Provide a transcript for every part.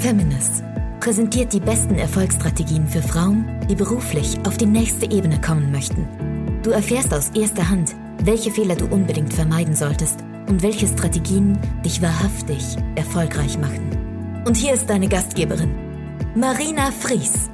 Feminist präsentiert die besten Erfolgsstrategien für Frauen, die beruflich auf die nächste Ebene kommen möchten. Du erfährst aus erster Hand, welche Fehler du unbedingt vermeiden solltest und welche Strategien dich wahrhaftig erfolgreich machen. Und hier ist deine Gastgeberin, Marina Fries.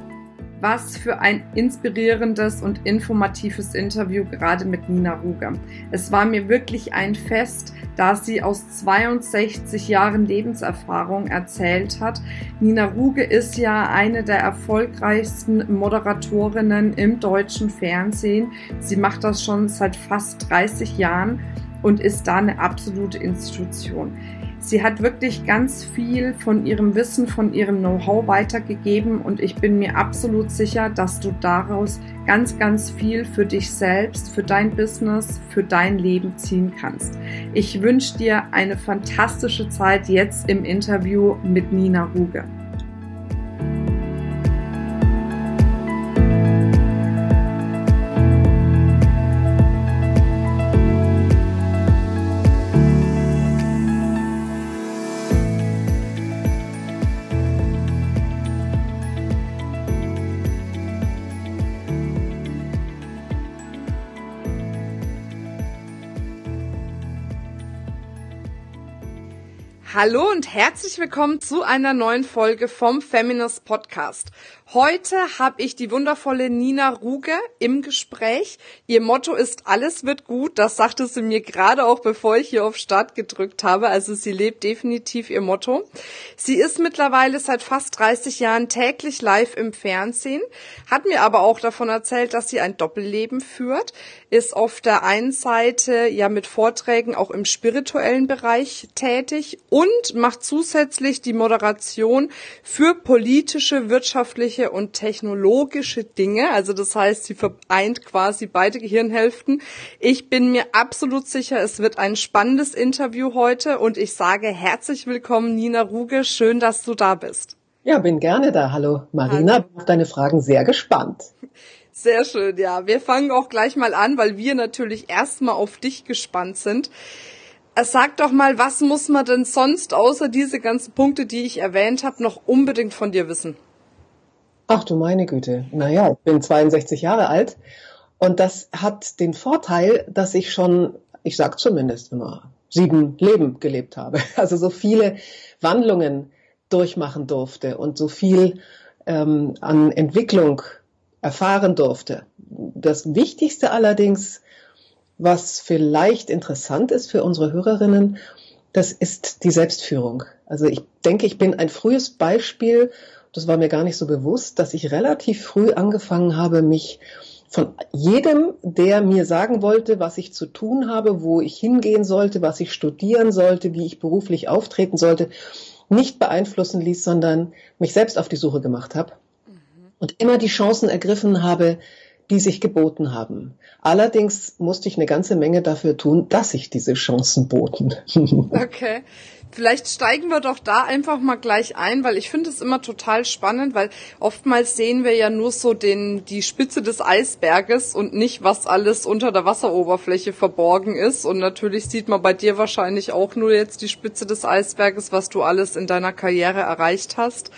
Was für ein inspirierendes und informatives Interview gerade mit Nina Ruger. Es war mir wirklich ein Fest, da sie aus 62 Jahren Lebenserfahrung erzählt hat. Nina Ruge ist ja eine der erfolgreichsten Moderatorinnen im deutschen Fernsehen. Sie macht das schon seit fast 30 Jahren und ist da eine absolute Institution. Sie hat wirklich ganz viel von ihrem Wissen, von ihrem Know-how weitergegeben und ich bin mir absolut sicher, dass du daraus ganz, ganz viel für dich selbst, für dein Business, für dein Leben ziehen kannst. Ich wünsche dir eine fantastische Zeit jetzt im Interview mit Nina Ruge. Hallo und herzlich willkommen zu einer neuen Folge vom Feminist Podcast. Heute habe ich die wundervolle Nina Ruge im Gespräch. Ihr Motto ist alles wird gut. Das sagte sie mir gerade auch, bevor ich hier auf Start gedrückt habe. Also sie lebt definitiv ihr Motto. Sie ist mittlerweile seit fast 30 Jahren täglich live im Fernsehen, hat mir aber auch davon erzählt, dass sie ein Doppelleben führt, ist auf der einen Seite ja mit Vorträgen auch im spirituellen Bereich tätig und macht zusätzlich die Moderation für politische, wirtschaftliche wissenschaftliche und technologische Dinge. Also das heißt, sie vereint quasi beide Gehirnhälften. Ich bin mir absolut sicher, es wird ein spannendes Interview heute und ich sage herzlich willkommen, Nina Ruge. Schön, dass du da bist. Ja, bin gerne da. Hallo Marina, Hallo. bin auf deine Fragen sehr gespannt. Sehr schön, ja. Wir fangen auch gleich mal an, weil wir natürlich erstmal auf dich gespannt sind. Äh, sag doch mal, was muss man denn sonst außer diese ganzen Punkte, die ich erwähnt habe, noch unbedingt von dir wissen? Ach du meine Güte. Naja, ich bin 62 Jahre alt und das hat den Vorteil, dass ich schon, ich sag zumindest immer, sieben Leben gelebt habe. Also so viele Wandlungen durchmachen durfte und so viel ähm, an Entwicklung erfahren durfte. Das Wichtigste allerdings, was vielleicht interessant ist für unsere Hörerinnen, das ist die Selbstführung. Also ich denke, ich bin ein frühes Beispiel das war mir gar nicht so bewusst, dass ich relativ früh angefangen habe, mich von jedem, der mir sagen wollte, was ich zu tun habe, wo ich hingehen sollte, was ich studieren sollte, wie ich beruflich auftreten sollte, nicht beeinflussen ließ, sondern mich selbst auf die Suche gemacht habe mhm. und immer die Chancen ergriffen habe, die sich geboten haben. Allerdings musste ich eine ganze Menge dafür tun, dass sich diese Chancen boten. okay. Vielleicht steigen wir doch da einfach mal gleich ein, weil ich finde es immer total spannend, weil oftmals sehen wir ja nur so den, die Spitze des Eisberges und nicht, was alles unter der Wasseroberfläche verborgen ist. Und natürlich sieht man bei dir wahrscheinlich auch nur jetzt die Spitze des Eisberges, was du alles in deiner Karriere erreicht hast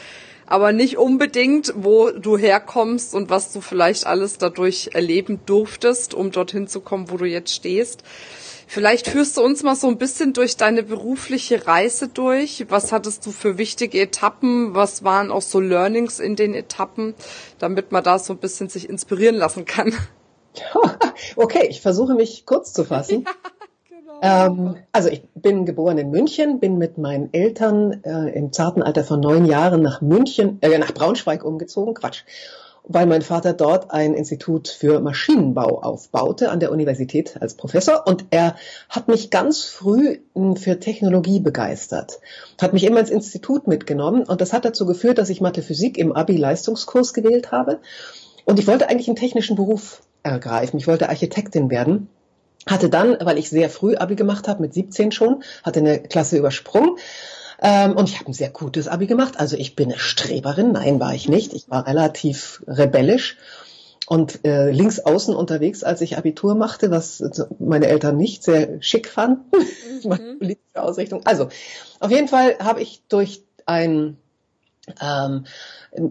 aber nicht unbedingt, wo du herkommst und was du vielleicht alles dadurch erleben durftest, um dorthin zu kommen, wo du jetzt stehst. Vielleicht führst du uns mal so ein bisschen durch deine berufliche Reise durch. Was hattest du für wichtige Etappen? Was waren auch so Learnings in den Etappen, damit man da so ein bisschen sich inspirieren lassen kann? Okay, ich versuche mich kurz zu fassen. Ja. Ähm, also ich bin geboren in München, bin mit meinen Eltern äh, im zarten Alter von neun Jahren nach München, äh, nach Braunschweig umgezogen. Quatsch weil mein Vater dort ein Institut für Maschinenbau aufbaute an der Universität als Professor und er hat mich ganz früh hm, für Technologie begeistert, hat mich immer ins Institut mitgenommen und das hat dazu geführt, dass ich Mathe Physik im Abi-Leistungskurs gewählt habe und ich wollte eigentlich einen technischen Beruf ergreifen, ich wollte Architektin werden hatte dann, weil ich sehr früh Abi gemacht habe, mit 17 schon, hatte eine Klasse übersprungen, ähm, und ich habe ein sehr gutes Abi gemacht. Also ich bin eine Streberin. Nein, war ich nicht. Ich war relativ rebellisch und äh, links außen unterwegs, als ich Abitur machte, was meine Eltern nicht sehr schick fanden. Mhm. politische Ausrichtung. Also auf jeden Fall habe ich durch ein ähm,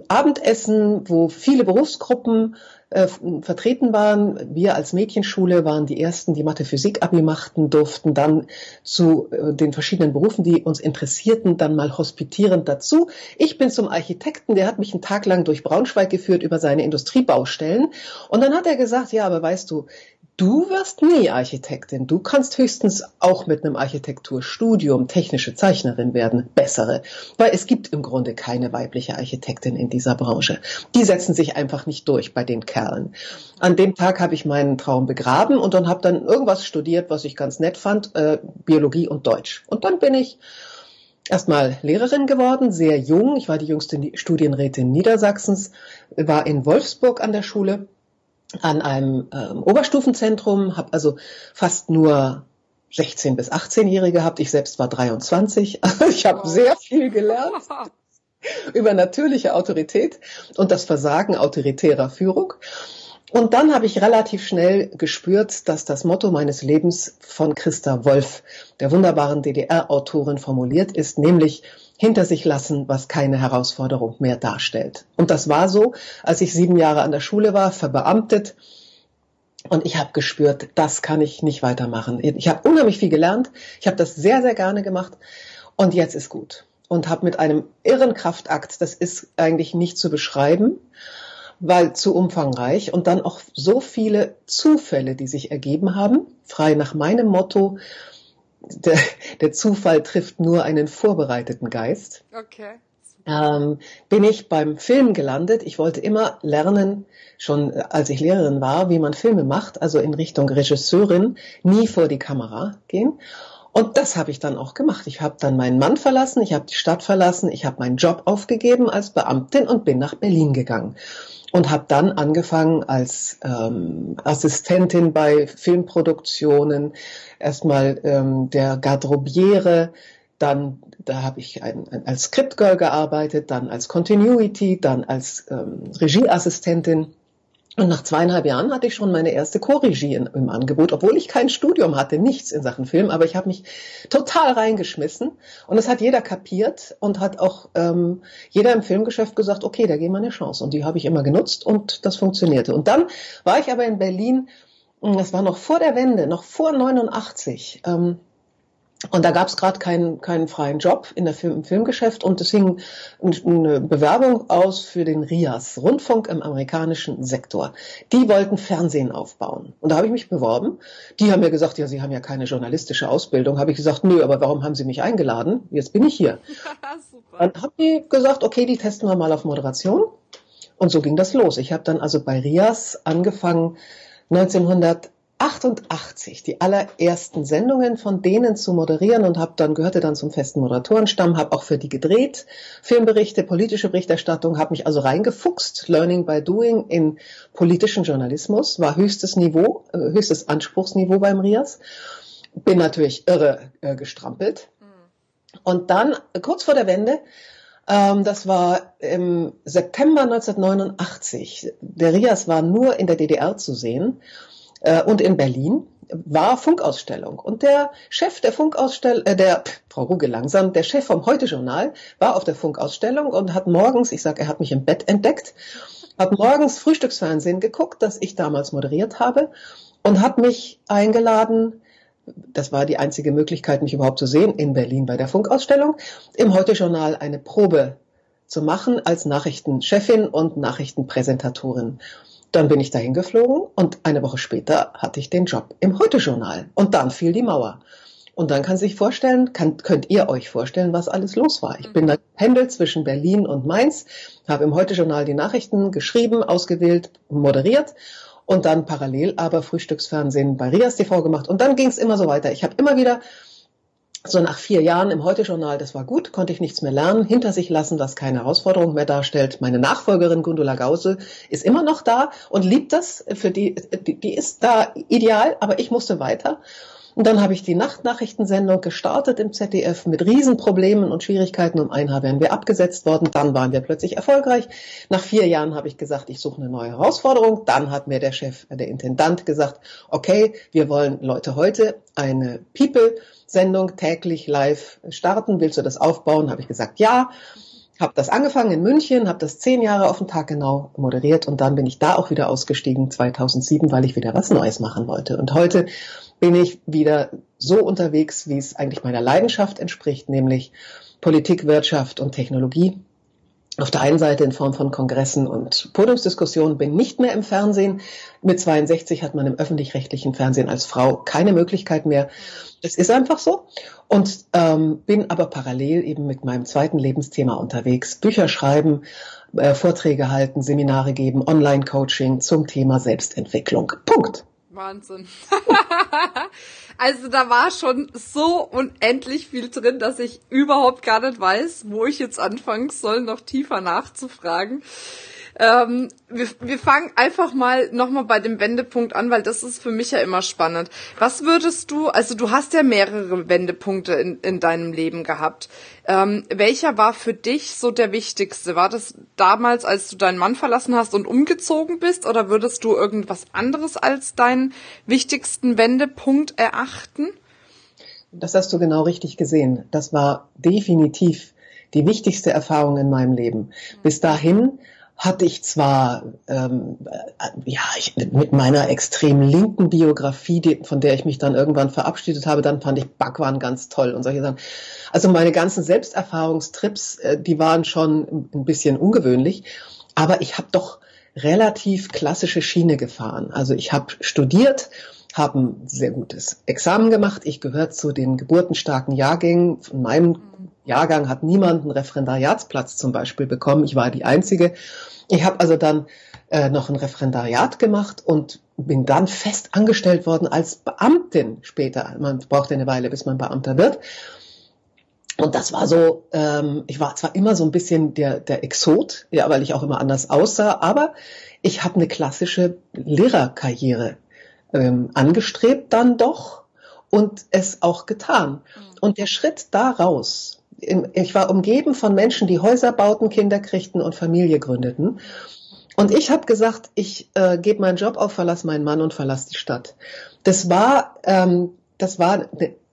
Abendessen, wo viele Berufsgruppen äh, vertreten waren. Wir als Mädchenschule waren die ersten, die Mathe-Physik-Abi machten, durften dann zu äh, den verschiedenen Berufen, die uns interessierten, dann mal hospitierend dazu. Ich bin zum Architekten, der hat mich einen Tag lang durch Braunschweig geführt über seine Industriebaustellen. Und dann hat er gesagt, ja, aber weißt du, Du wirst nie Architektin. Du kannst höchstens auch mit einem Architekturstudium technische Zeichnerin werden, bessere. Weil es gibt im Grunde keine weibliche Architektin in dieser Branche. Die setzen sich einfach nicht durch bei den Kerlen. An dem Tag habe ich meinen Traum begraben und dann habe dann irgendwas studiert, was ich ganz nett fand, äh, Biologie und Deutsch. Und dann bin ich erstmal Lehrerin geworden, sehr jung. Ich war die jüngste Studienrätin Niedersachsens, war in Wolfsburg an der Schule an einem ähm, Oberstufenzentrum, habe also fast nur 16 bis 18-Jährige gehabt. Ich selbst war 23. ich habe wow. sehr viel gelernt über natürliche Autorität und das Versagen autoritärer Führung. Und dann habe ich relativ schnell gespürt, dass das Motto meines Lebens von Christa Wolf, der wunderbaren DDR-Autorin, formuliert ist, nämlich hinter sich lassen, was keine Herausforderung mehr darstellt. Und das war so, als ich sieben Jahre an der Schule war, verbeamtet. Und ich habe gespürt, das kann ich nicht weitermachen. Ich habe unheimlich viel gelernt. Ich habe das sehr, sehr gerne gemacht. Und jetzt ist gut. Und habe mit einem irren Kraftakt, das ist eigentlich nicht zu beschreiben, weil zu umfangreich und dann auch so viele Zufälle, die sich ergeben haben, frei nach meinem Motto, der, der Zufall trifft nur einen vorbereiteten Geist. Okay. Ähm, bin ich beim Film gelandet. Ich wollte immer lernen, schon äh, als ich Lehrerin war, wie man Filme macht, also in Richtung Regisseurin, nie vor die Kamera gehen. Und das habe ich dann auch gemacht. Ich habe dann meinen Mann verlassen, ich habe die Stadt verlassen, ich habe meinen Job aufgegeben als Beamtin und bin nach Berlin gegangen. Und habe dann angefangen als ähm, Assistentin bei Filmproduktionen, erstmal ähm, der Garderobiere, dann da habe ich ein, ein, als Scriptgirl gearbeitet, dann als Continuity, dann als ähm, Regieassistentin und nach zweieinhalb Jahren hatte ich schon meine erste Co-Regie im Angebot, obwohl ich kein Studium hatte, nichts in Sachen Film, aber ich habe mich total reingeschmissen und es hat jeder kapiert und hat auch ähm, jeder im Filmgeschäft gesagt, okay, da gehen wir eine Chance und die habe ich immer genutzt und das funktionierte. Und dann war ich aber in Berlin, das war noch vor der Wende, noch vor 89. Ähm, und da gab es gerade keinen, keinen freien Job in der Film, im Filmgeschäft und es hing eine Bewerbung aus für den RIAS, Rundfunk im amerikanischen Sektor. Die wollten Fernsehen aufbauen. Und da habe ich mich beworben. Die haben mir gesagt, ja, Sie haben ja keine journalistische Ausbildung. Habe ich gesagt, nö, aber warum haben Sie mich eingeladen? Jetzt bin ich hier. Dann haben die gesagt, okay, die testen wir mal auf Moderation. Und so ging das los. Ich habe dann also bei RIAS angefangen, 1900 88 die allerersten Sendungen von denen zu moderieren und habe dann gehörte dann zum festen Moderatorenstamm, habe auch für die gedreht, Filmberichte, politische Berichterstattung, habe mich also reingefuchst, Learning by Doing in politischen Journalismus, war höchstes Niveau, äh, höchstes Anspruchsniveau beim RIAS, bin natürlich irre äh, gestrampelt. Und dann kurz vor der Wende ähm, das war im September 1989. Der RIAS war nur in der DDR zu sehen äh, und in Berlin war Funkausstellung. Und der Chef der Funkausstellung, äh, der, Frau Ruge langsam, der Chef vom Heute-Journal war auf der Funkausstellung und hat morgens, ich sag, er hat mich im Bett entdeckt, hat morgens Frühstücksfernsehen geguckt, das ich damals moderiert habe und hat mich eingeladen, das war die einzige Möglichkeit, mich überhaupt zu sehen, in Berlin bei der Funkausstellung, im Heute-Journal eine Probe zu machen als Nachrichtenchefin und Nachrichtenpräsentatorin. Dann bin ich dahin geflogen und eine Woche später hatte ich den Job im Heute-Journal. Und dann fiel die Mauer. Und dann kann sich vorstellen, kann, könnt ihr euch vorstellen, was alles los war. Ich bin dann pendelt zwischen Berlin und Mainz, habe im Heute-Journal die Nachrichten geschrieben, ausgewählt, moderiert und dann parallel aber Frühstücksfernsehen bei Rias TV gemacht. Und dann ging es immer so weiter. Ich habe immer wieder so nach vier Jahren im Heute-Journal, das war gut, konnte ich nichts mehr lernen, hinter sich lassen, was keine Herausforderung mehr darstellt. Meine Nachfolgerin Gundula Gause ist immer noch da und liebt das. Für die, die, ist da ideal, aber ich musste weiter. Und dann habe ich die Nachtnachrichtensendung gestartet im ZDF mit Riesenproblemen und Schwierigkeiten. Um ein Haar wären wir abgesetzt worden. Dann waren wir plötzlich erfolgreich. Nach vier Jahren habe ich gesagt, ich suche eine neue Herausforderung. Dann hat mir der Chef, der Intendant gesagt, okay, wir wollen Leute heute eine People Sendung täglich live starten. Willst du das aufbauen? Habe ich gesagt, ja. habe das angefangen in München, habe das zehn Jahre auf den Tag genau moderiert und dann bin ich da auch wieder ausgestiegen 2007, weil ich wieder was Neues machen wollte. Und heute bin ich wieder so unterwegs, wie es eigentlich meiner Leidenschaft entspricht, nämlich Politik, Wirtschaft und Technologie auf der einen Seite in Form von Kongressen und Podiumsdiskussionen, bin nicht mehr im Fernsehen. Mit 62 hat man im öffentlich-rechtlichen Fernsehen als Frau keine Möglichkeit mehr. Das ist einfach so. Und ähm, bin aber parallel eben mit meinem zweiten Lebensthema unterwegs. Bücher schreiben, äh, Vorträge halten, Seminare geben, Online-Coaching zum Thema Selbstentwicklung. Punkt. Wahnsinn. also da war schon so unendlich viel drin, dass ich überhaupt gar nicht weiß, wo ich jetzt anfangen soll, noch tiefer nachzufragen. Ähm, wir, wir fangen einfach mal nochmal bei dem Wendepunkt an, weil das ist für mich ja immer spannend. Was würdest du, also du hast ja mehrere Wendepunkte in, in deinem Leben gehabt. Ähm, welcher war für dich so der wichtigste? War das damals, als du deinen Mann verlassen hast und umgezogen bist, oder würdest du irgendwas anderes als deinen wichtigsten Wendepunkt erachten? Das hast du genau richtig gesehen. Das war definitiv die wichtigste Erfahrung in meinem Leben. Bis dahin hatte ich zwar ähm, äh, ja ich, mit meiner extrem linken Biografie, die, von der ich mich dann irgendwann verabschiedet habe, dann fand ich Backwaren ganz toll und solche Sachen. Also meine ganzen Selbsterfahrungstrips, äh, die waren schon ein bisschen ungewöhnlich, aber ich habe doch relativ klassische Schiene gefahren. Also ich habe studiert, habe ein sehr gutes Examen gemacht. Ich gehöre zu den geburtenstarken Jahrgängen. Von meinem Jahrgang hat niemand einen Referendariatsplatz zum Beispiel bekommen. Ich war die Einzige. Ich habe also dann äh, noch ein Referendariat gemacht und bin dann fest angestellt worden als Beamtin später. Man braucht eine Weile, bis man Beamter wird. Und das war so, ähm, ich war zwar immer so ein bisschen der, der Exot, ja, weil ich auch immer anders aussah, aber ich habe eine klassische Lehrerkarriere ähm, angestrebt dann doch und es auch getan. Mhm. Und der Schritt daraus, ich war umgeben von Menschen, die Häuser bauten, Kinder kriegten und Familie gründeten. Und ich habe gesagt, ich äh, gebe meinen Job auf, verlasse meinen Mann und verlasse die Stadt. Das war, ähm, das war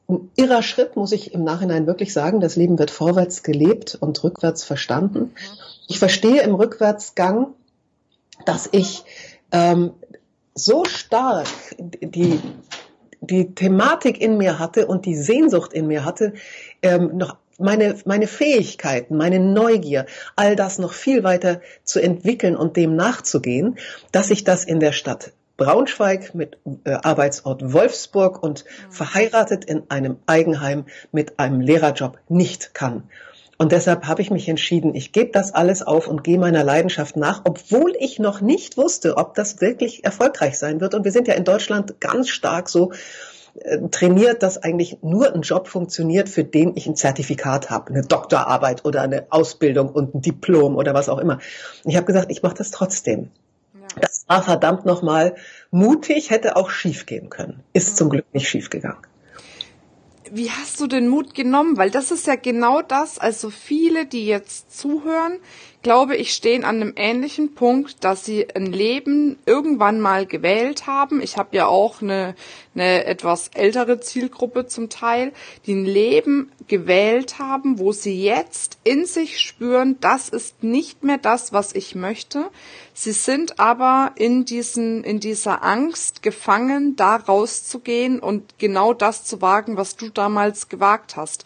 ein irrer Schritt, muss ich im Nachhinein wirklich sagen. Das Leben wird vorwärts gelebt und rückwärts verstanden. Ich verstehe im Rückwärtsgang, dass ich ähm, so stark die, die Thematik in mir hatte und die Sehnsucht in mir hatte, ähm, noch meine, meine Fähigkeiten, meine Neugier, all das noch viel weiter zu entwickeln und dem nachzugehen, dass ich das in der Stadt Braunschweig mit äh, Arbeitsort Wolfsburg und mhm. verheiratet in einem Eigenheim mit einem Lehrerjob nicht kann. Und deshalb habe ich mich entschieden, ich gebe das alles auf und gehe meiner Leidenschaft nach, obwohl ich noch nicht wusste, ob das wirklich erfolgreich sein wird. Und wir sind ja in Deutschland ganz stark so äh, trainiert, dass eigentlich nur ein Job funktioniert, für den ich ein Zertifikat habe, eine Doktorarbeit oder eine Ausbildung und ein Diplom oder was auch immer. Ich habe gesagt, ich mache das trotzdem. Ja. Das war verdammt nochmal mutig, hätte auch schief gehen können. Ist mhm. zum Glück nicht schief gegangen wie hast du den Mut genommen? Weil das ist ja genau das, also viele, die jetzt zuhören, glaube ich, stehen an einem ähnlichen Punkt, dass sie ein Leben irgendwann mal gewählt haben. Ich habe ja auch eine, eine etwas ältere Zielgruppe zum Teil, die ein Leben gewählt haben, wo sie jetzt in sich spüren, das ist nicht mehr das, was ich möchte. Sie sind aber in diesen, in dieser Angst gefangen, da rauszugehen und genau das zu wagen, was du damals gewagt hast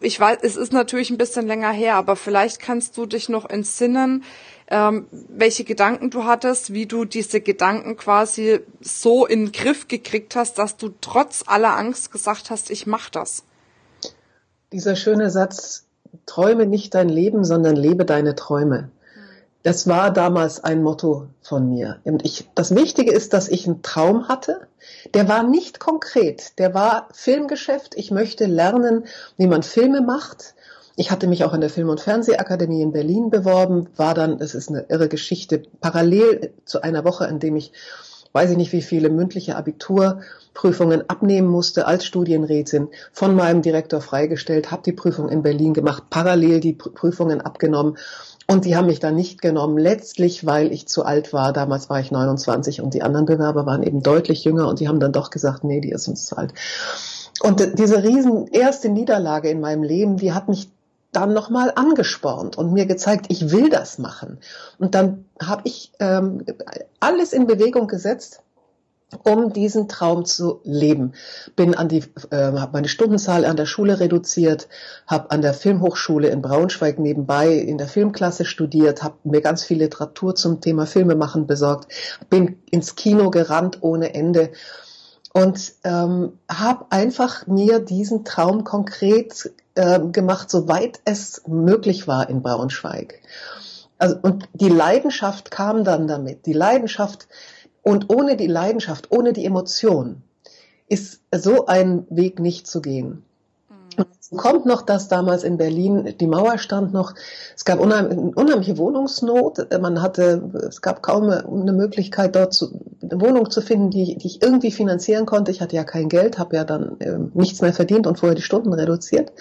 ich weiß, es ist natürlich ein bisschen länger her, aber vielleicht kannst du dich noch entsinnen, ähm, welche Gedanken du hattest, wie du diese Gedanken quasi so in den Griff gekriegt hast, dass du trotz aller Angst gesagt hast, ich mach das. Dieser schöne Satz, träume nicht dein Leben, sondern lebe deine Träume. Das war damals ein Motto von mir. Und ich, das Wichtige ist, dass ich einen Traum hatte. Der war nicht konkret. Der war Filmgeschäft. Ich möchte lernen, wie man Filme macht. Ich hatte mich auch an der Film- und Fernsehakademie in Berlin beworben, war dann, es ist eine irre Geschichte, parallel zu einer Woche, in dem ich weiß ich nicht, wie viele mündliche Abiturprüfungen abnehmen musste als Studienrätin, von meinem Direktor freigestellt, habe die Prüfung in Berlin gemacht, parallel die Prüfungen abgenommen und die haben mich dann nicht genommen, letztlich, weil ich zu alt war. Damals war ich 29 und die anderen Bewerber waren eben deutlich jünger und die haben dann doch gesagt, nee, die ist uns zu alt. Und diese riesen erste Niederlage in meinem Leben, die hat mich dann nochmal angespornt und mir gezeigt, ich will das machen. Und dann habe ich ähm, alles in Bewegung gesetzt, um diesen Traum zu leben. Bin an die, äh, habe meine Stundenzahl an der Schule reduziert, habe an der Filmhochschule in Braunschweig nebenbei in der Filmklasse studiert, habe mir ganz viel Literatur zum Thema Filmemachen besorgt, bin ins Kino gerannt ohne Ende und ähm, habe einfach mir diesen Traum konkret äh, gemacht, soweit es möglich war in Braunschweig. Also, und die Leidenschaft kam dann damit. Die Leidenschaft, und ohne die Leidenschaft, ohne die Emotion ist so ein Weg nicht zu gehen. Und mhm. kommt noch, dass damals in Berlin die Mauer stand noch, es gab unheim, unheimliche Wohnungsnot, man hatte, es gab kaum eine Möglichkeit dort zu, eine Wohnung zu finden, die, die ich irgendwie finanzieren konnte. Ich hatte ja kein Geld, habe ja dann ähm, nichts mehr verdient und vorher die Stunden reduziert.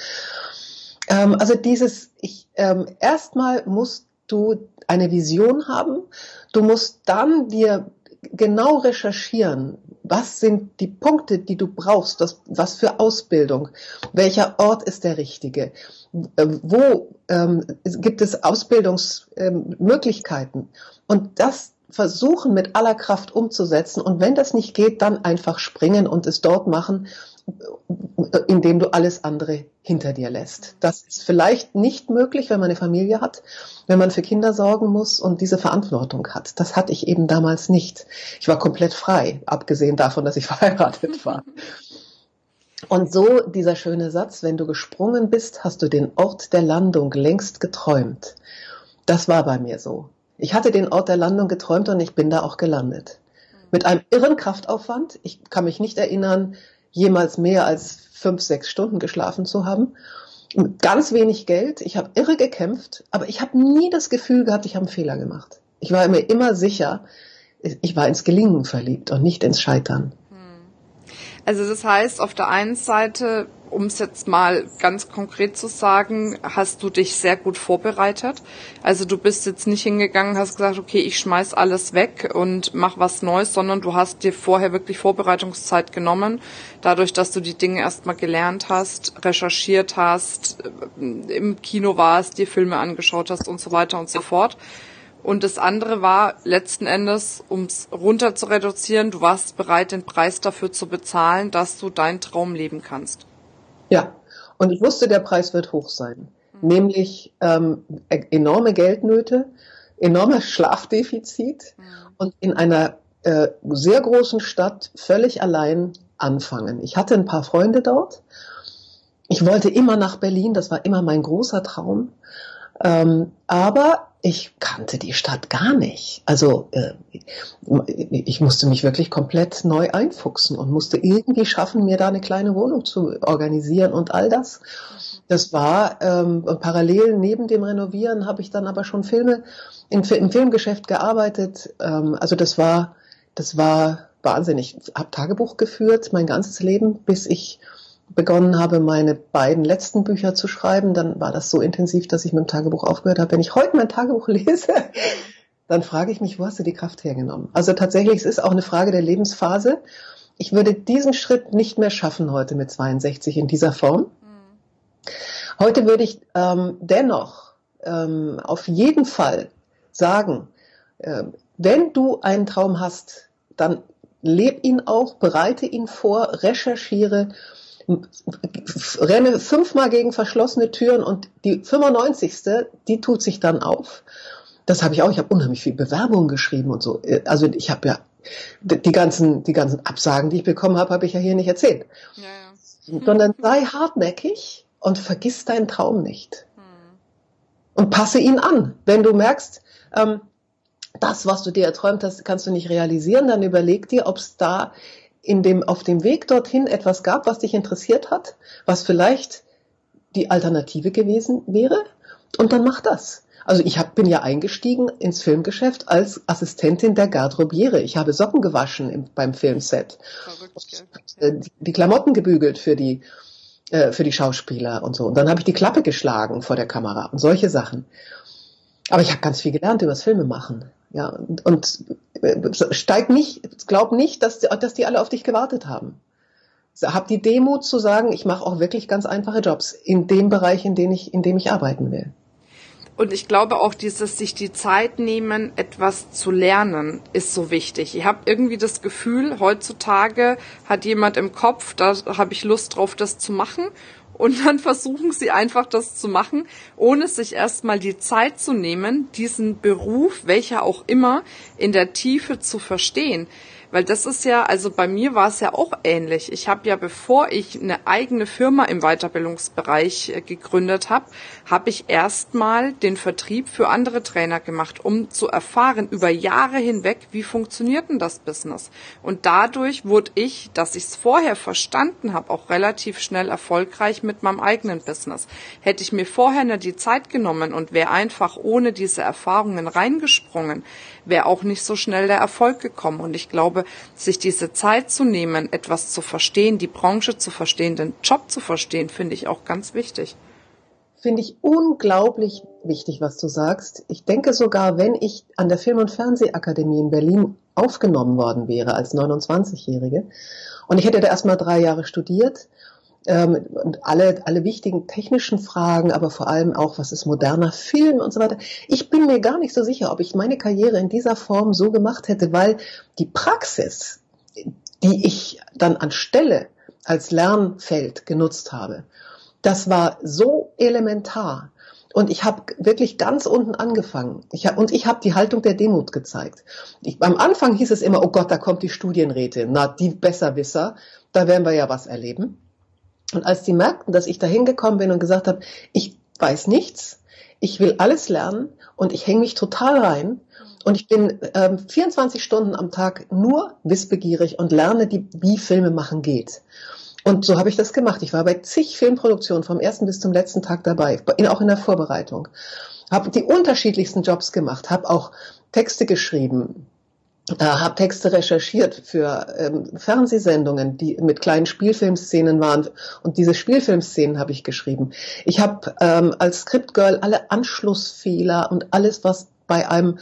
Ähm, also dieses, ich, ähm, erstmal musst du eine Vision haben, du musst dann dir genau recherchieren, was sind die Punkte, die du brauchst, das, was für Ausbildung, welcher Ort ist der richtige, äh, wo ähm, gibt es Ausbildungsmöglichkeiten ähm, und das versuchen mit aller Kraft umzusetzen. Und wenn das nicht geht, dann einfach springen und es dort machen indem du alles andere hinter dir lässt. Das ist vielleicht nicht möglich, wenn man eine Familie hat, wenn man für Kinder sorgen muss und diese Verantwortung hat. Das hatte ich eben damals nicht. Ich war komplett frei, abgesehen davon, dass ich verheiratet war. Und so dieser schöne Satz, wenn du gesprungen bist, hast du den Ort der Landung längst geträumt. Das war bei mir so. Ich hatte den Ort der Landung geträumt und ich bin da auch gelandet. Mit einem irren Kraftaufwand. Ich kann mich nicht erinnern, jemals mehr als fünf, sechs Stunden geschlafen zu haben. Ganz wenig Geld. Ich habe irre gekämpft, aber ich habe nie das Gefühl gehabt, ich habe einen Fehler gemacht. Ich war mir immer sicher, ich war ins Gelingen verliebt und nicht ins Scheitern. Also das heißt, auf der einen Seite, um es jetzt mal ganz konkret zu sagen, hast du dich sehr gut vorbereitet. Also du bist jetzt nicht hingegangen, hast gesagt, okay, ich schmeiß alles weg und mach was Neues, sondern du hast dir vorher wirklich Vorbereitungszeit genommen, dadurch, dass du die Dinge erstmal gelernt hast, recherchiert hast, im Kino warst, dir Filme angeschaut hast und so weiter und so fort. Und das andere war letzten Endes, um es runter zu reduzieren, du warst bereit, den Preis dafür zu bezahlen, dass du deinen Traum leben kannst. Ja, und ich wusste, der Preis wird hoch sein. Mhm. Nämlich ähm, enorme Geldnöte, enormes Schlafdefizit mhm. und in einer äh, sehr großen Stadt völlig allein anfangen. Ich hatte ein paar Freunde dort. Ich wollte immer nach Berlin, das war immer mein großer Traum. Ähm, aber ich kannte die Stadt gar nicht. Also äh, ich musste mich wirklich komplett neu einfuchsen und musste irgendwie schaffen, mir da eine kleine Wohnung zu organisieren und all das. Das war ähm, parallel neben dem Renovieren habe ich dann aber schon Filme im, im Filmgeschäft gearbeitet. Ähm, also das war das war wahnsinnig. Habe Tagebuch geführt mein ganzes Leben, bis ich begonnen habe, meine beiden letzten Bücher zu schreiben, dann war das so intensiv, dass ich mit dem Tagebuch aufgehört habe. Wenn ich heute mein Tagebuch lese, dann frage ich mich, wo hast du die Kraft hergenommen? Also tatsächlich, es ist auch eine Frage der Lebensphase. Ich würde diesen Schritt nicht mehr schaffen heute mit 62 in dieser Form. Heute würde ich ähm, dennoch ähm, auf jeden Fall sagen, äh, wenn du einen Traum hast, dann leb ihn auch, bereite ihn vor, recherchiere renne fünfmal gegen verschlossene Türen und die 95. die tut sich dann auf. Das habe ich auch. Ich habe unheimlich viel Bewerbungen geschrieben und so. Also ich habe ja die ganzen, die ganzen Absagen, die ich bekommen habe, habe ich ja hier nicht erzählt. Ja, ja. Sondern sei hartnäckig und vergiss deinen Traum nicht. Hm. Und passe ihn an. Wenn du merkst, ähm, das, was du dir erträumt hast, kannst du nicht realisieren, dann überleg dir, ob es da in dem, auf dem Weg dorthin etwas gab, was dich interessiert hat, was vielleicht die Alternative gewesen wäre, und dann mach das. Also ich hab, bin ja eingestiegen ins Filmgeschäft als Assistentin der Garderobiere. Ich habe Socken gewaschen im, beim Filmset, äh, die, die Klamotten gebügelt für die äh, für die Schauspieler und so. Und dann habe ich die Klappe geschlagen vor der Kamera und solche Sachen. Aber ich habe ganz viel gelernt über das Filmemachen. Ja, und, und äh, steig nicht, glaub nicht, dass, dass die alle auf dich gewartet haben. habe die Demut zu sagen, ich mache auch wirklich ganz einfache Jobs in dem Bereich, in dem ich, in dem ich arbeiten will. Und ich glaube auch dieses sich die Zeit nehmen, etwas zu lernen, ist so wichtig. Ich habe irgendwie das Gefühl, heutzutage hat jemand im Kopf, da habe ich Lust drauf, das zu machen. Und dann versuchen sie einfach das zu machen, ohne sich erstmal die Zeit zu nehmen, diesen Beruf, welcher auch immer, in der Tiefe zu verstehen. Weil das ist ja, also bei mir war es ja auch ähnlich. Ich habe ja, bevor ich eine eigene Firma im Weiterbildungsbereich äh, gegründet habe, habe ich erstmal den Vertrieb für andere Trainer gemacht, um zu erfahren über Jahre hinweg, wie funktioniert denn das Business. Und dadurch wurde ich, dass ich es vorher verstanden habe, auch relativ schnell erfolgreich mit meinem eigenen Business. Hätte ich mir vorher nicht die Zeit genommen und wäre einfach ohne diese Erfahrungen reingesprungen, wäre auch nicht so schnell der Erfolg gekommen. Und ich glaube, sich diese Zeit zu nehmen, etwas zu verstehen, die Branche zu verstehen, den Job zu verstehen, finde ich auch ganz wichtig. Finde ich unglaublich wichtig, was du sagst. Ich denke sogar, wenn ich an der Film- und Fernsehakademie in Berlin aufgenommen worden wäre als 29-Jährige und ich hätte da erstmal drei Jahre studiert ähm, und alle, alle wichtigen technischen Fragen, aber vor allem auch, was ist moderner Film und so weiter. Ich bin mir gar nicht so sicher, ob ich meine Karriere in dieser Form so gemacht hätte, weil die Praxis, die ich dann anstelle als Lernfeld genutzt habe, das war so elementar. Und ich habe wirklich ganz unten angefangen. Ich hab, und ich habe die Haltung der Demut gezeigt. Ich, am Anfang hieß es immer, oh Gott, da kommt die Studienrätin, na, die Besserwisser, da werden wir ja was erleben. Und als die merkten, dass ich da hingekommen bin und gesagt habe, ich weiß nichts, ich will alles lernen und ich hänge mich total rein und ich bin ähm, 24 Stunden am Tag nur wissbegierig und lerne, die, wie Filme machen geht. Und so habe ich das gemacht. Ich war bei zig Filmproduktionen vom ersten bis zum letzten Tag dabei, auch in der Vorbereitung. Habe die unterschiedlichsten Jobs gemacht, habe auch Texte geschrieben, äh, habe Texte recherchiert für ähm, Fernsehsendungen, die mit kleinen Spielfilmszenen waren. Und diese Spielfilmszenen habe ich geschrieben. Ich habe ähm, als Scriptgirl alle Anschlussfehler und alles, was bei einem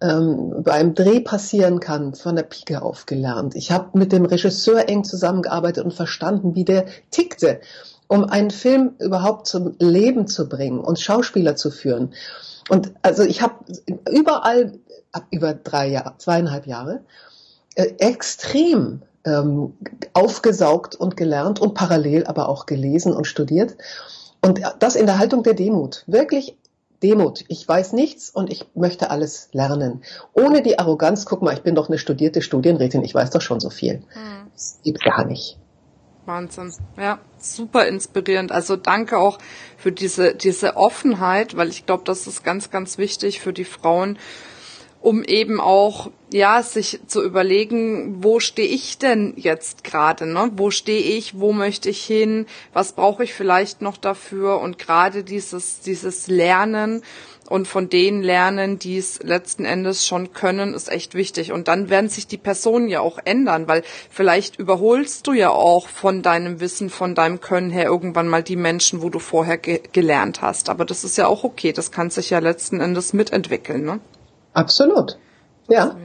ähm, bei einem Dreh passieren kann, von der Pike auf gelernt. Ich habe mit dem Regisseur eng zusammengearbeitet und verstanden, wie der tickte, um einen Film überhaupt zum Leben zu bringen und Schauspieler zu führen. Und also ich habe überall ab über drei Jahre, zweieinhalb Jahre, äh, extrem ähm, aufgesaugt und gelernt und parallel aber auch gelesen und studiert. Und das in der Haltung der Demut. Wirklich Demut. Ich weiß nichts und ich möchte alles lernen. Ohne die Arroganz, guck mal, ich bin doch eine studierte Studienrätin, ich weiß doch schon so viel. Hm. Das geht gar nicht. Wahnsinn. Ja, super inspirierend. Also danke auch für diese, diese Offenheit, weil ich glaube, das ist ganz, ganz wichtig für die Frauen, um eben auch ja sich zu überlegen, wo stehe ich denn jetzt gerade, ne? Wo stehe ich, wo möchte ich hin, was brauche ich vielleicht noch dafür und gerade dieses dieses Lernen und von denen lernen, die es letzten Endes schon können, ist echt wichtig. Und dann werden sich die Personen ja auch ändern, weil vielleicht überholst du ja auch von deinem Wissen, von deinem Können her irgendwann mal die Menschen, wo du vorher ge gelernt hast. Aber das ist ja auch okay. Das kann sich ja letzten Endes mitentwickeln, ne? Absolut. Ja.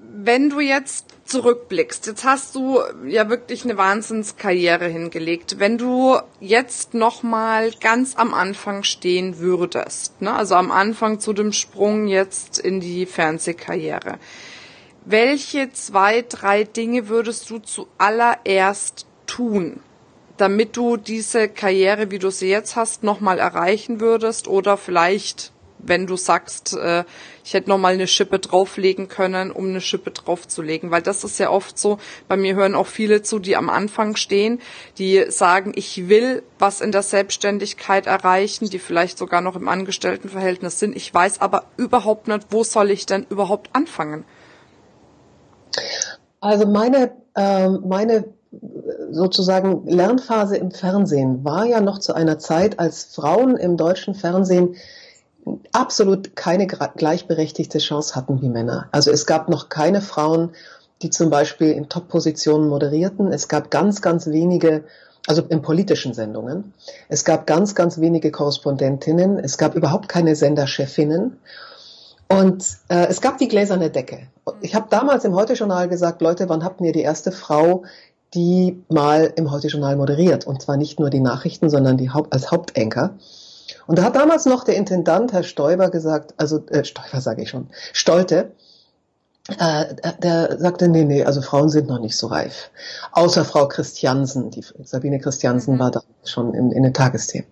Wenn du jetzt zurückblickst, jetzt hast du ja wirklich eine Wahnsinnskarriere hingelegt. Wenn du jetzt nochmal ganz am Anfang stehen würdest, ne, also am Anfang zu dem Sprung jetzt in die Fernsehkarriere, welche zwei, drei Dinge würdest du zuallererst tun, damit du diese Karriere, wie du sie jetzt hast, nochmal erreichen würdest oder vielleicht wenn du sagst, äh, ich hätte noch mal eine Schippe drauflegen können, um eine Schippe draufzulegen, weil das ist ja oft so. Bei mir hören auch viele zu, die am Anfang stehen, die sagen, ich will was in der Selbstständigkeit erreichen, die vielleicht sogar noch im Angestelltenverhältnis sind. Ich weiß aber überhaupt nicht, wo soll ich denn überhaupt anfangen? Also meine äh, meine sozusagen Lernphase im Fernsehen war ja noch zu einer Zeit, als Frauen im deutschen Fernsehen absolut keine gleichberechtigte Chance hatten wie Männer. Also es gab noch keine Frauen, die zum Beispiel in Top-Positionen moderierten. Es gab ganz, ganz wenige, also in politischen Sendungen. Es gab ganz, ganz wenige Korrespondentinnen. Es gab überhaupt keine Senderchefinnen. Und äh, es gab die gläserne Decke. Ich habe damals im Heute-Journal gesagt, Leute, wann habt ihr die erste Frau die mal im Heute-Journal moderiert. Und zwar nicht nur die Nachrichten, sondern die Haupt als Hauptanker. Und da hat damals noch der Intendant, Herr Stoiber, gesagt, also äh, Stoiber sage ich schon, Stolte, äh, der sagte, nee, nee, also Frauen sind noch nicht so reif. Außer Frau Christiansen, die Sabine Christiansen mhm. war da schon in, in den Tagesthemen.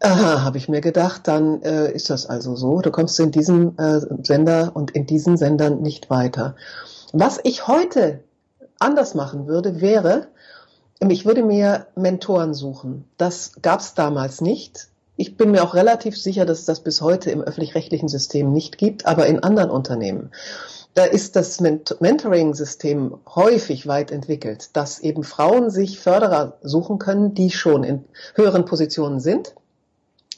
Aha, habe ich mir gedacht, dann äh, ist das also so. Du kommst in diesem äh, Sender und in diesen Sendern nicht weiter. Was ich heute anders machen würde, wäre, ich würde mir Mentoren suchen. Das gab es damals nicht. Ich bin mir auch relativ sicher, dass es das bis heute im öffentlich-rechtlichen System nicht gibt, aber in anderen Unternehmen. Da ist das Mentoring-System häufig weit entwickelt, dass eben Frauen sich Förderer suchen können, die schon in höheren Positionen sind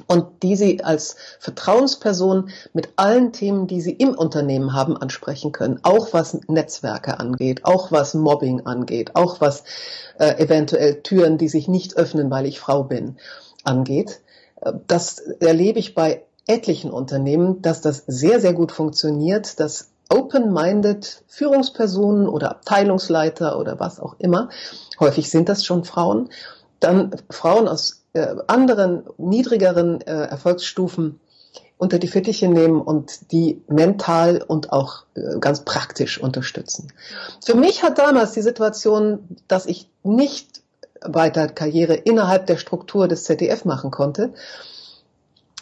und die sie als Vertrauensperson mit allen Themen, die sie im Unternehmen haben, ansprechen können. Auch was Netzwerke angeht, auch was Mobbing angeht, auch was äh, eventuell Türen, die sich nicht öffnen, weil ich Frau bin, angeht. Das erlebe ich bei etlichen Unternehmen, dass das sehr, sehr gut funktioniert, dass open-minded Führungspersonen oder Abteilungsleiter oder was auch immer, häufig sind das schon Frauen, dann Frauen aus äh, anderen niedrigeren äh, Erfolgsstufen unter die Fittiche nehmen und die mental und auch äh, ganz praktisch unterstützen. Für mich hat damals die Situation, dass ich nicht weiter Karriere innerhalb der Struktur des ZDF machen konnte,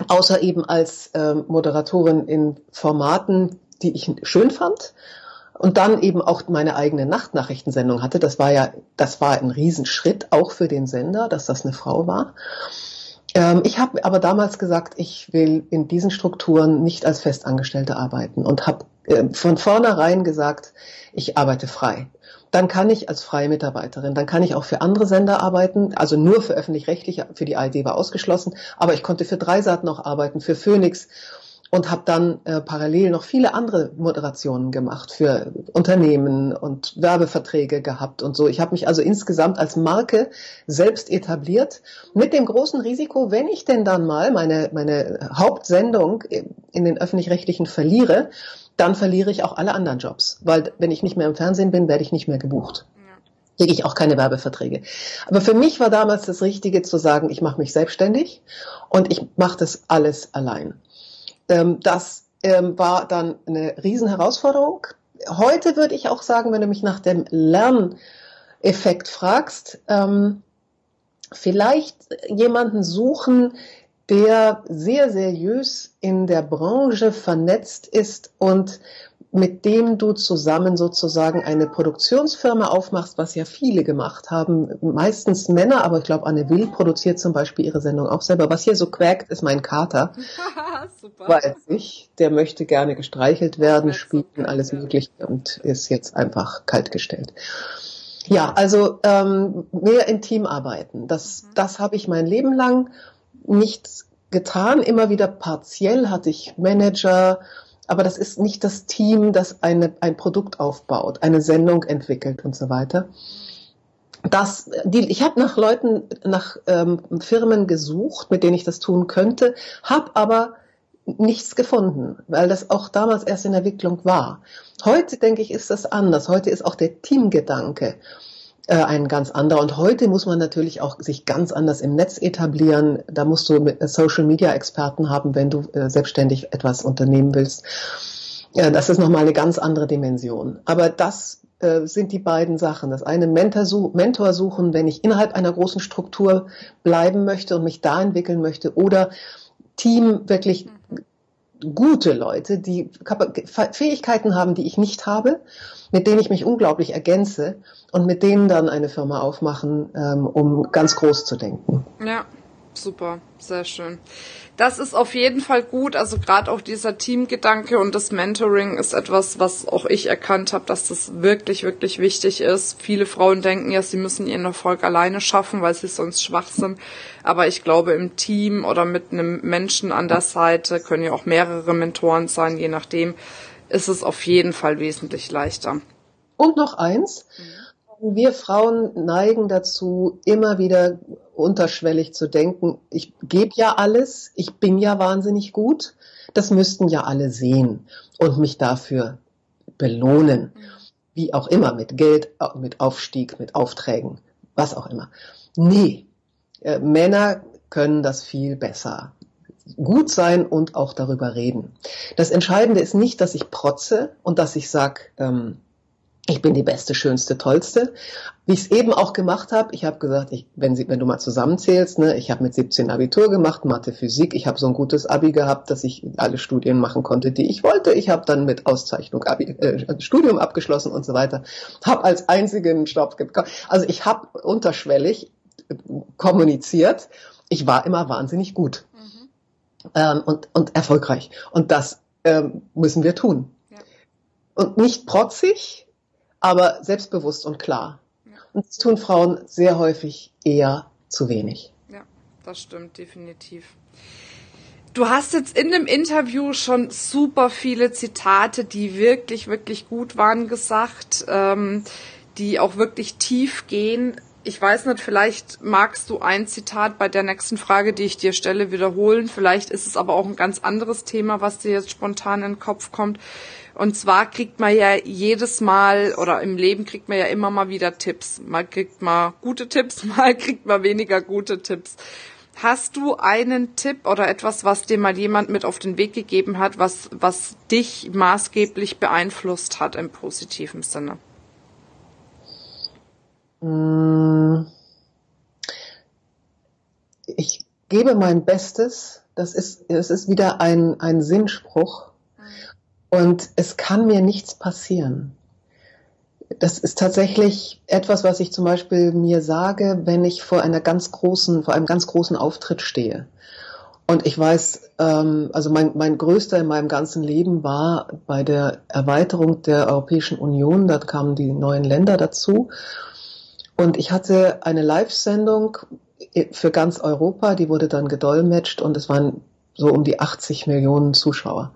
außer eben als äh, Moderatorin in Formaten, die ich schön fand und dann eben auch meine eigene Nachtnachrichtensendung hatte. Das war ja, das war ein Riesenschritt auch für den Sender, dass das eine Frau war. Ähm, ich habe aber damals gesagt, ich will in diesen Strukturen nicht als Festangestellte arbeiten und habe äh, von vornherein gesagt, ich arbeite frei. Dann kann ich als freie Mitarbeiterin, dann kann ich auch für andere Sender arbeiten, also nur für öffentlich-rechtliche, für die ARD war ausgeschlossen, aber ich konnte für Dreisat noch arbeiten, für Phoenix und habe dann äh, parallel noch viele andere Moderationen gemacht für Unternehmen und Werbeverträge gehabt und so. Ich habe mich also insgesamt als Marke selbst etabliert mit dem großen Risiko, wenn ich denn dann mal meine, meine Hauptsendung in den öffentlich-rechtlichen verliere, dann verliere ich auch alle anderen Jobs, weil wenn ich nicht mehr im Fernsehen bin, werde ich nicht mehr gebucht kriege ich auch keine Werbeverträge. Aber für mich war damals das Richtige zu sagen, ich mache mich selbstständig und ich mache das alles allein. Ähm, das ähm, war dann eine Riesenherausforderung. Heute würde ich auch sagen, wenn du mich nach dem Lerneffekt fragst, ähm, vielleicht jemanden suchen, der sehr seriös in der Branche vernetzt ist und mit dem du zusammen sozusagen eine Produktionsfirma aufmachst, was ja viele gemacht haben, meistens Männer, aber ich glaube, Anne Will produziert zum Beispiel ihre Sendung auch selber. Was hier so quäkt, ist mein Kater. Super. Weiß ich, der möchte gerne gestreichelt werden, spielen, alles Mögliche und ist jetzt einfach kaltgestellt. Ja, also ähm, mehr intim arbeiten. Das, mhm. das habe ich mein Leben lang nicht getan. Immer wieder partiell hatte ich Manager, aber das ist nicht das Team, das eine, ein Produkt aufbaut, eine Sendung entwickelt und so weiter. Das, die, ich habe nach Leuten, nach ähm, Firmen gesucht, mit denen ich das tun könnte, habe aber nichts gefunden, weil das auch damals erst in Entwicklung war. Heute denke ich, ist das anders. Heute ist auch der Teamgedanke ein ganz anderer. Und heute muss man natürlich auch sich ganz anders im Netz etablieren. Da musst du mit Social Media Experten haben, wenn du äh, selbstständig etwas unternehmen willst. Das ist nochmal eine ganz andere Dimension. Aber das äh, sind die beiden Sachen. Das eine Mentor suchen, wenn ich innerhalb einer großen Struktur bleiben möchte und mich da entwickeln möchte oder Team wirklich gute Leute, die Fähigkeiten haben, die ich nicht habe, mit denen ich mich unglaublich ergänze und mit denen dann eine Firma aufmachen, ähm, um ganz groß zu denken. Ja, super, sehr schön. Das ist auf jeden Fall gut. Also gerade auch dieser Teamgedanke und das Mentoring ist etwas, was auch ich erkannt habe, dass das wirklich, wirklich wichtig ist. Viele Frauen denken ja, sie müssen ihren Erfolg alleine schaffen, weil sie sonst schwach sind. Aber ich glaube, im Team oder mit einem Menschen an der Seite können ja auch mehrere Mentoren sein, je nachdem, ist es auf jeden Fall wesentlich leichter. Und noch eins. Mhm. Wir Frauen neigen dazu, immer wieder unterschwellig zu denken, ich gebe ja alles, ich bin ja wahnsinnig gut, das müssten ja alle sehen und mich dafür belohnen. wie auch immer, mit Geld, mit Aufstieg, mit Aufträgen, was auch immer. Nee, äh, Männer können das viel besser gut sein und auch darüber reden. Das Entscheidende ist nicht, dass ich protze und dass ich sag, ähm, ich bin die beste, schönste, tollste. Wie ich es eben auch gemacht habe, ich habe gesagt, ich, wenn, Sie, wenn du mal zusammenzählst, ne, ich habe mit 17 Abitur gemacht, Mathe, Physik, ich habe so ein gutes Abi gehabt, dass ich alle Studien machen konnte, die ich wollte. Ich habe dann mit Auszeichnung Abi, äh, Studium abgeschlossen und so weiter. Habe als einzigen Stopp bekommen. Also ich habe unterschwellig äh, kommuniziert. Ich war immer wahnsinnig gut mhm. ähm, und, und erfolgreich. Und das ähm, müssen wir tun. Ja. Und nicht protzig, aber selbstbewusst und klar. Ja. Und das tun Frauen sehr häufig eher zu wenig. Ja, das stimmt definitiv. Du hast jetzt in dem Interview schon super viele Zitate, die wirklich, wirklich gut waren, gesagt, ähm, die auch wirklich tief gehen. Ich weiß nicht, vielleicht magst du ein Zitat bei der nächsten Frage, die ich dir stelle, wiederholen. Vielleicht ist es aber auch ein ganz anderes Thema, was dir jetzt spontan in den Kopf kommt. Und zwar kriegt man ja jedes Mal oder im Leben kriegt man ja immer mal wieder Tipps. Mal kriegt man gute Tipps, mal kriegt man weniger gute Tipps. Hast du einen Tipp oder etwas, was dir mal jemand mit auf den Weg gegeben hat, was, was dich maßgeblich beeinflusst hat im positiven Sinne? Mm. Ich gebe mein Bestes. Das ist, das ist wieder ein, ein Sinnspruch. Und es kann mir nichts passieren. Das ist tatsächlich etwas, was ich zum Beispiel mir sage, wenn ich vor einer ganz großen, vor einem ganz großen Auftritt stehe. Und ich weiß, ähm, also mein, mein größter in meinem ganzen Leben war bei der Erweiterung der Europäischen Union, da kamen die neuen Länder dazu. Und ich hatte eine Live-Sendung für ganz Europa, die wurde dann gedolmetscht und es waren so um die 80 Millionen Zuschauer.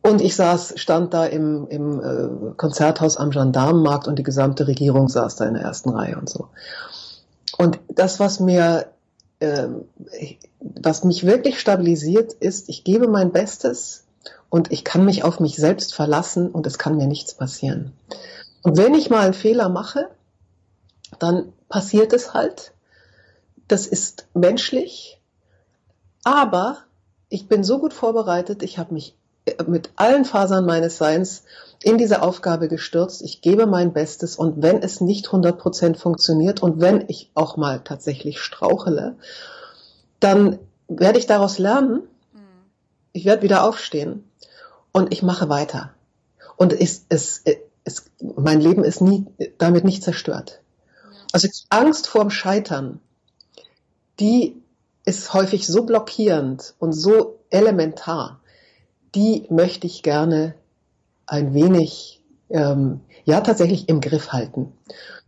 Und ich saß, stand da im, im äh, Konzerthaus am Gendarmenmarkt und die gesamte Regierung saß da in der ersten Reihe und so. Und das, was mir, äh, was mich wirklich stabilisiert, ist, ich gebe mein Bestes und ich kann mich auf mich selbst verlassen und es kann mir nichts passieren. Und wenn ich mal einen Fehler mache, dann passiert es halt. Das ist menschlich, aber ich bin so gut vorbereitet, ich habe mich mit allen Fasern meines Seins in diese Aufgabe gestürzt. Ich gebe mein Bestes und wenn es nicht 100 Prozent funktioniert und wenn ich auch mal tatsächlich strauchele, dann werde ich daraus lernen. Ich werde wieder aufstehen und ich mache weiter. Und es, es, es, mein Leben ist nie, damit nicht zerstört. Also Angst vorm Scheitern, die ist häufig so blockierend und so elementar, die möchte ich gerne ein wenig, ähm, ja, tatsächlich im Griff halten.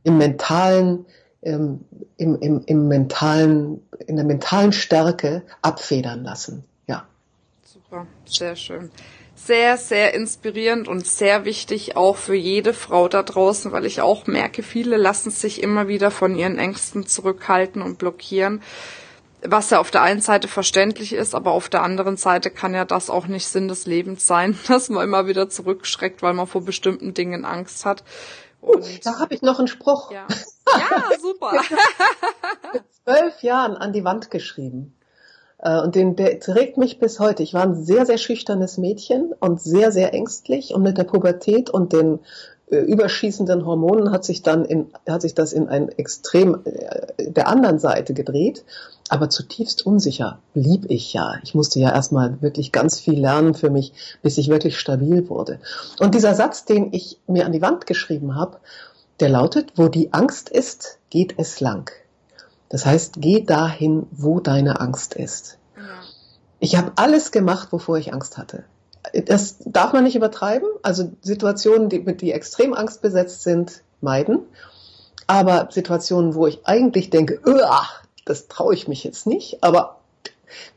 Im mentalen, ähm, im, im, im mentalen, in der mentalen Stärke abfedern lassen. Ja. Super, sehr schön. Sehr, sehr inspirierend und sehr wichtig auch für jede Frau da draußen, weil ich auch merke, viele lassen sich immer wieder von ihren Ängsten zurückhalten und blockieren was ja auf der einen Seite verständlich ist, aber auf der anderen Seite kann ja das auch nicht Sinn des Lebens sein, dass man immer wieder zurückschreckt, weil man vor bestimmten Dingen Angst hat. Und uh, da habe ich noch einen Spruch. Ja, ja super. Mit zwölf Jahren an die Wand geschrieben. Äh, und den, der trägt mich bis heute. Ich war ein sehr, sehr schüchternes Mädchen und sehr, sehr ängstlich und mit der Pubertät und den äh, überschießenden Hormonen hat sich dann in, hat sich das in ein Extrem äh, der anderen Seite gedreht. Aber zutiefst unsicher blieb ich ja. Ich musste ja erstmal wirklich ganz viel lernen für mich, bis ich wirklich stabil wurde. Und dieser Satz, den ich mir an die Wand geschrieben habe, der lautet, wo die Angst ist, geht es lang. Das heißt, geh dahin, wo deine Angst ist. Ich habe alles gemacht, wovor ich Angst hatte das darf man nicht übertreiben. Also Situationen, die, die extrem angstbesetzt sind, meiden. Aber Situationen, wo ich eigentlich denke, das traue ich mich jetzt nicht, aber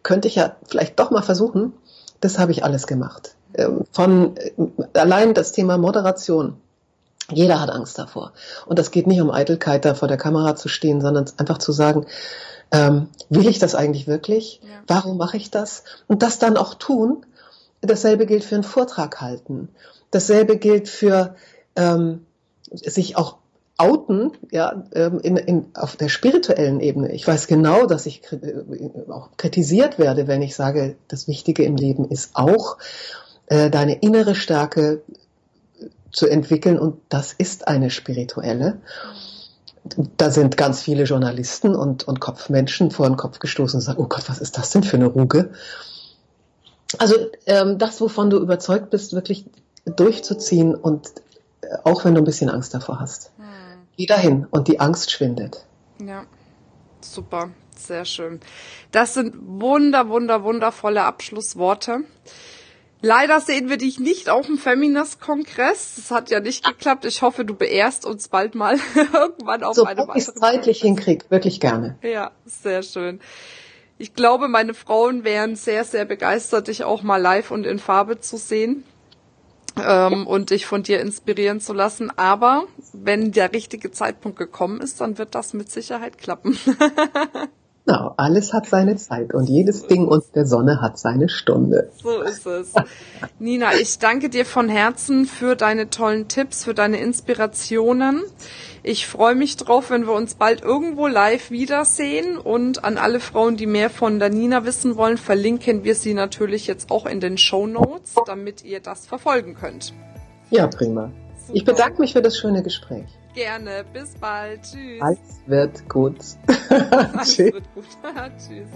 könnte ich ja vielleicht doch mal versuchen, das habe ich alles gemacht. Ähm, von äh, allein das Thema Moderation. Jeder hat Angst davor. Und das geht nicht um Eitelkeit, da vor der Kamera zu stehen, sondern einfach zu sagen, ähm, will ich das eigentlich wirklich? Ja. Warum mache ich das? Und das dann auch tun, Dasselbe gilt für einen Vortrag halten. Dasselbe gilt für ähm, sich auch outen, ja, ähm, in, in, auf der spirituellen Ebene. Ich weiß genau, dass ich äh, auch kritisiert werde, wenn ich sage, das Wichtige im Leben ist auch, äh, deine innere Stärke zu entwickeln und das ist eine spirituelle. Da sind ganz viele Journalisten und, und Kopfmenschen vor den Kopf gestoßen und sagen, oh Gott, was ist das denn für eine Ruge? Also ähm, das, wovon du überzeugt bist, wirklich durchzuziehen und äh, auch wenn du ein bisschen Angst davor hast. Hm. Geh dahin und die Angst schwindet. Ja, super, sehr schön. Das sind wunder, wunder, wundervolle Abschlussworte. Leider sehen wir dich nicht auf dem Feminist-Kongress. Das hat ja nicht geklappt. Ich hoffe, du beehrst uns bald mal irgendwann auf so, einem anderen. So zeitlich hinkrieg, wirklich gerne. Ja, sehr schön. Ich glaube, meine Frauen wären sehr, sehr begeistert, dich auch mal live und in Farbe zu sehen ähm, und dich von dir inspirieren zu lassen. Aber wenn der richtige Zeitpunkt gekommen ist, dann wird das mit Sicherheit klappen. Genau, alles hat seine Zeit und jedes Ding unter der Sonne hat seine Stunde. So ist es. Nina, ich danke dir von Herzen für deine tollen Tipps, für deine Inspirationen. Ich freue mich drauf, wenn wir uns bald irgendwo live wiedersehen und an alle Frauen, die mehr von der Nina wissen wollen, verlinken wir sie natürlich jetzt auch in den Show Notes, damit ihr das verfolgen könnt. Ja, prima. Super. Ich bedanke mich für das schöne Gespräch. Gerne. Bis bald. Tschüss. Alles wird gut. Alles wird gut. Tschüss.